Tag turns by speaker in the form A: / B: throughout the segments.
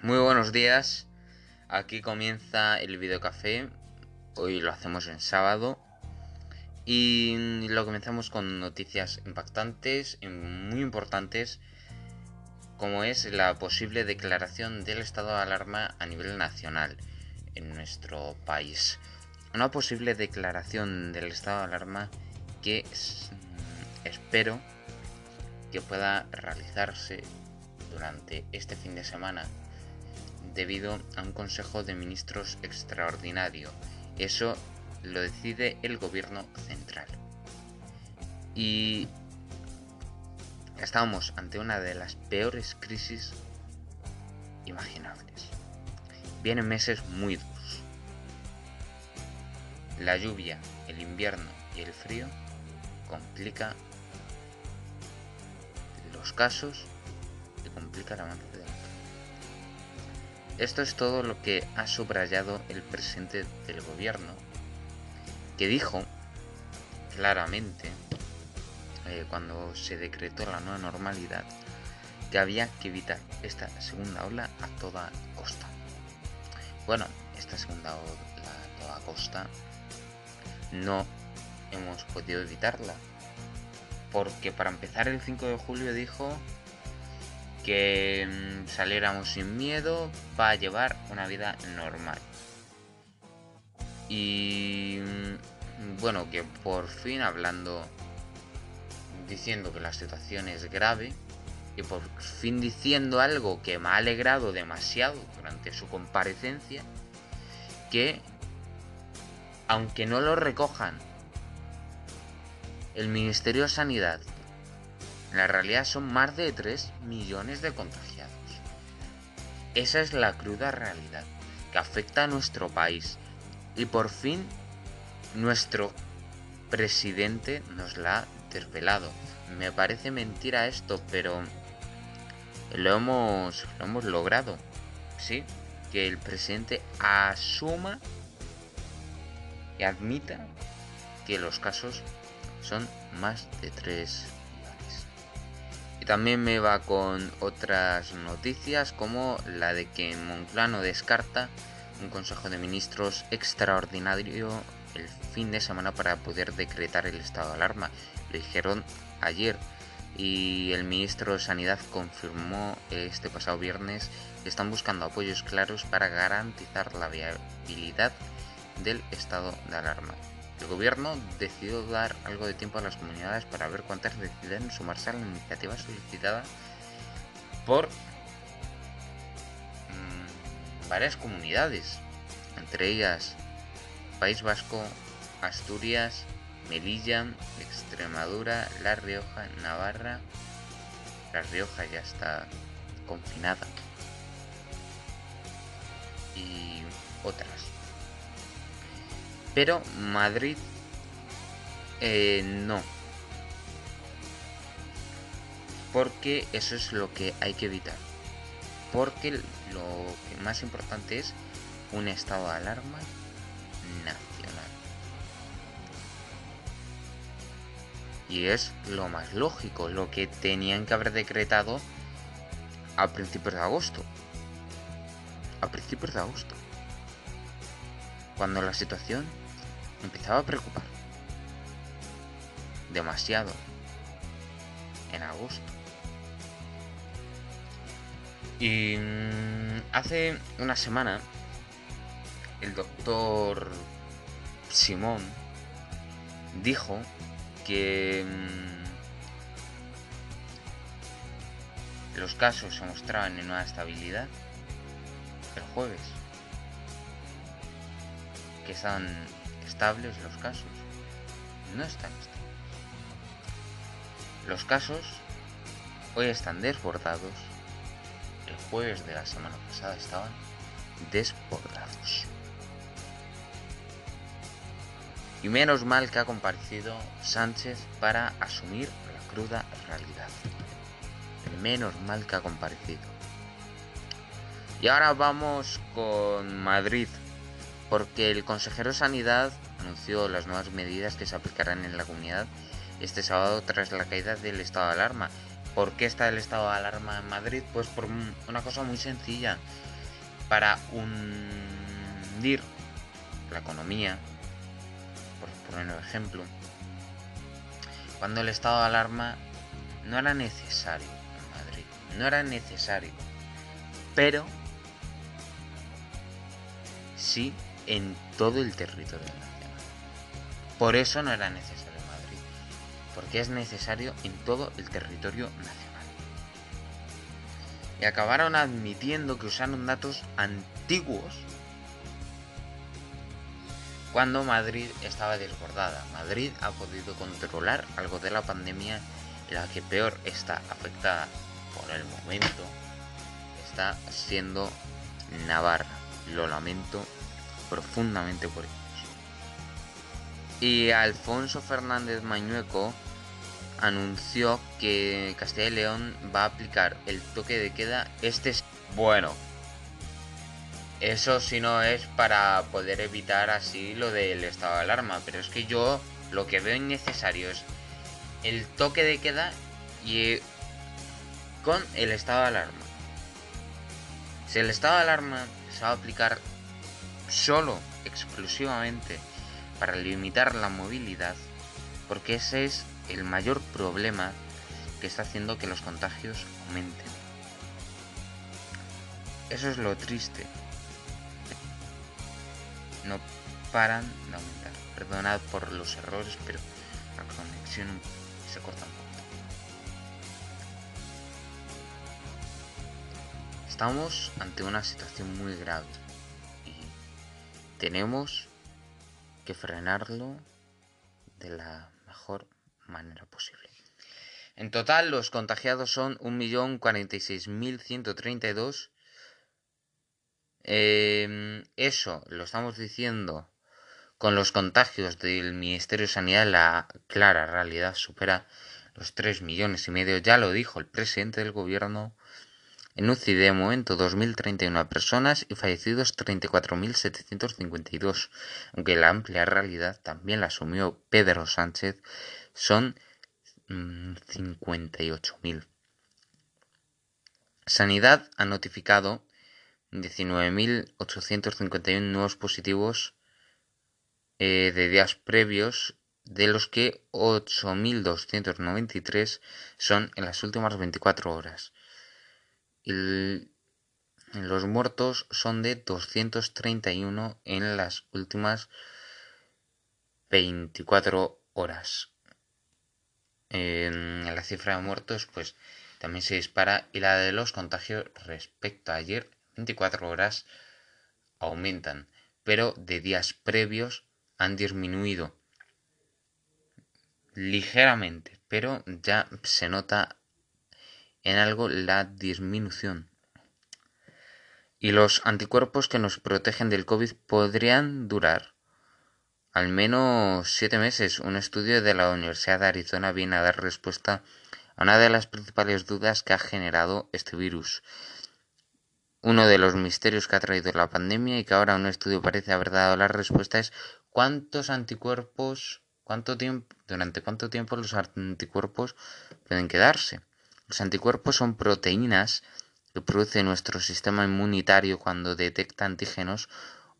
A: Muy buenos días. Aquí comienza el videocafé. Hoy lo hacemos en sábado. Y lo comenzamos con noticias impactantes, muy importantes, como es la posible declaración del estado de alarma a nivel nacional en nuestro país. Una posible declaración del estado de alarma que mm, espero que pueda realizarse durante este fin de semana debido a un Consejo de Ministros extraordinario. Eso lo decide el gobierno central. Y estábamos ante una de las peores crisis imaginables. Vienen meses muy duros. La lluvia, el invierno y el frío complica los casos y complica la avance esto es todo lo que ha subrayado el presidente del gobierno, que dijo claramente, eh, cuando se decretó la nueva normalidad, que había que evitar esta segunda ola a toda costa. Bueno, esta segunda ola a toda costa no hemos podido evitarla. Porque para empezar el 5 de julio dijo que mm, saliéramos sin miedo para llevar una vida normal. Y mm, bueno, que por fin hablando, diciendo que la situación es grave, y por fin diciendo algo que me ha alegrado demasiado durante su comparecencia, que aunque no lo recojan el Ministerio de Sanidad la realidad son más de 3 millones de contagiados. Esa es la cruda realidad que afecta a nuestro país. Y por fin nuestro presidente nos la ha desvelado. Me parece mentira esto, pero lo hemos, lo hemos logrado. Sí, que el presidente asuma y admita que los casos son más de 3 también me va con otras noticias como la de que Monclano descarta un Consejo de Ministros extraordinario el fin de semana para poder decretar el estado de alarma. Lo dijeron ayer y el ministro de Sanidad confirmó este pasado viernes que están buscando apoyos claros para garantizar la viabilidad del estado de alarma. El gobierno decidió dar algo de tiempo a las comunidades para ver cuántas deciden sumarse a la iniciativa solicitada por mm, varias comunidades, entre ellas País Vasco, Asturias, Melilla, Extremadura, La Rioja, Navarra. La Rioja ya está confinada. Y otras. Pero Madrid eh, no. Porque eso es lo que hay que evitar. Porque lo que más importante es un estado de alarma nacional. Y es lo más lógico, lo que tenían que haber decretado a principios de agosto. A principios de agosto. Cuando la situación empezaba a preocupar. Demasiado. En agosto. Y mm, hace una semana el doctor Simón dijo que mm, los casos se mostraban en una estabilidad el jueves. Que están estables los casos. No están estables. Los casos hoy están desbordados. El jueves de la semana pasada estaban desbordados. Y menos mal que ha comparecido Sánchez para asumir la cruda realidad. Menos mal que ha comparecido. Y ahora vamos con Madrid, porque el consejero de Sanidad anunció las nuevas medidas que se aplicarán en la comunidad este sábado tras la caída del estado de alarma. ¿Por qué está el estado de alarma en Madrid? Pues por una cosa muy sencilla. Para hundir la economía, por poner un ejemplo, cuando el estado de alarma no era necesario en Madrid, no era necesario, pero sí en todo el territorio nacional. Por eso no era necesario Madrid, porque es necesario en todo el territorio nacional. Y acabaron admitiendo que usaron datos antiguos cuando Madrid estaba desbordada. Madrid ha podido controlar algo de la pandemia la que peor está afectada por el momento está siendo Navarra. Lo lamento profundamente por ellos. Y Alfonso Fernández Mañueco anunció que Castilla y León va a aplicar el toque de queda este bueno eso si no es para poder evitar así lo del estado de alarma. Pero es que yo lo que veo innecesario es el toque de queda y con el estado de alarma. Si el estado de alarma se va a aplicar solo, exclusivamente, para limitar la movilidad, porque ese es el mayor problema que está haciendo que los contagios aumenten. Eso es lo triste no paran de aumentar. Perdonad por los errores, pero la conexión se corta un poco. Estamos ante una situación muy grave tenemos que frenarlo de la mejor manera posible. En total, los contagiados son 1.046.132 Em, eso lo estamos diciendo con los contagios del Ministerio de Sanidad, la clara realidad supera los 3 millones y medio. Ya lo dijo el presidente del gobierno. En UCI de momento 2.031 personas y fallecidos 34.752. Aunque la amplia realidad también la asumió Pedro Sánchez, son 58.000. Mm, Sanidad ha notificado 19.851 nuevos positivos eh, de días previos, de los que 8.293 son en las últimas 24 horas. Los muertos son de 231 en las últimas 24 horas. En la cifra de muertos, pues también se dispara y la de los contagios respecto a ayer 24 horas aumentan, pero de días previos han disminuido ligeramente, pero ya se nota en algo la disminución. Y los anticuerpos que nos protegen del COVID podrían durar al menos siete meses. Un estudio de la Universidad de Arizona viene a dar respuesta a una de las principales dudas que ha generado este virus uno de los misterios que ha traído la pandemia y que ahora un estudio parece haber dado la respuesta es cuántos anticuerpos, cuánto tiempo, durante cuánto tiempo los anticuerpos pueden quedarse. Los anticuerpos son proteínas que produce nuestro sistema inmunitario cuando detecta antígenos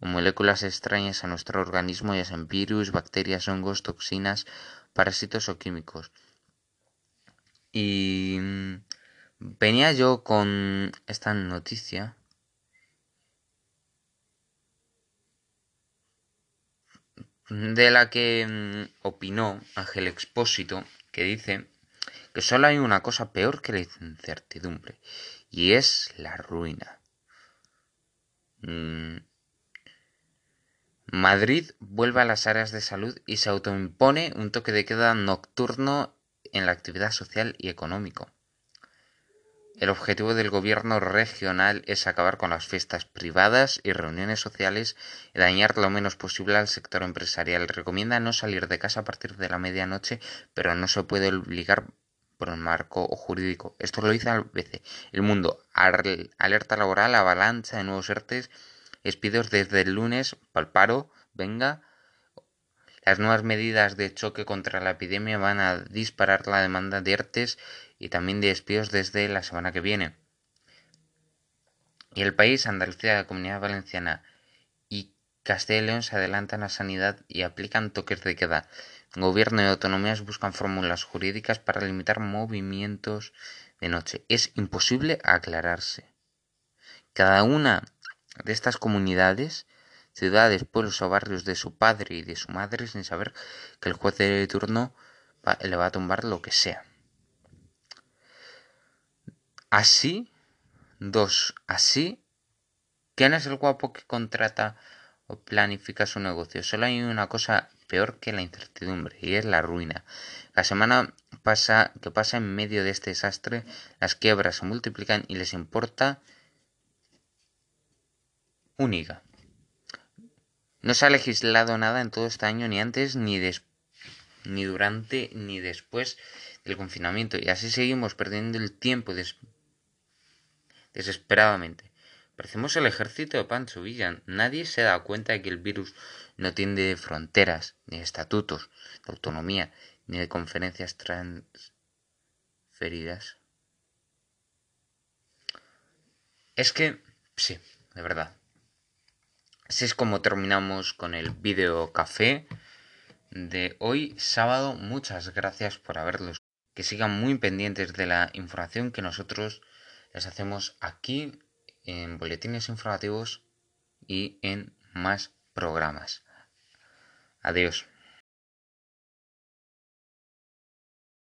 A: o moléculas extrañas a nuestro organismo, ya sean virus, bacterias, hongos, toxinas, parásitos o químicos. Y Venía yo con esta noticia de la que mm, opinó Ángel Expósito, que dice que solo hay una cosa peor que la incertidumbre, y es la ruina. Mm. Madrid vuelve a las áreas de salud y se autoimpone un toque de queda nocturno en la actividad social y económico. El objetivo del gobierno regional es acabar con las fiestas privadas y reuniones sociales y dañar lo menos posible al sector empresarial. Recomienda no salir de casa a partir de la medianoche, pero no se puede obligar por un marco jurídico. Esto lo dice veces El Mundo. Alerta laboral, avalancha de nuevos ERTES, despidos desde el lunes, paro, venga. Las nuevas medidas de choque contra la epidemia van a disparar la demanda de ERTES y también de despidos desde la semana que viene. Y el país, Andalucía, la Comunidad Valenciana y Castilla y León se adelantan a sanidad y aplican toques de queda. Gobierno y autonomías buscan fórmulas jurídicas para limitar movimientos de noche. Es imposible aclararse. Cada una de estas comunidades, ciudades, pueblos o barrios de su padre y de su madre sin saber que el juez de turno le va a tumbar lo que sea. Así, dos, así, ¿quién es el guapo que contrata o planifica su negocio? Solo hay una cosa peor que la incertidumbre y es la ruina. La semana pasa que pasa en medio de este desastre, las quiebras se multiplican y les importa única. No se ha legislado nada en todo este año, ni antes, ni, ni durante, ni después del confinamiento. Y así seguimos perdiendo el tiempo desesperadamente. Parecemos el ejército de Pancho Villa. Nadie se da cuenta de que el virus no tiene fronteras, ni estatutos de autonomía, ni de conferencias transferidas. Es que, sí, de verdad. Así es como terminamos con el video café de hoy sábado. Muchas gracias por haberlos. Que sigan muy pendientes de la información que nosotros les hacemos aquí en boletines informativos y en más programas. Adiós.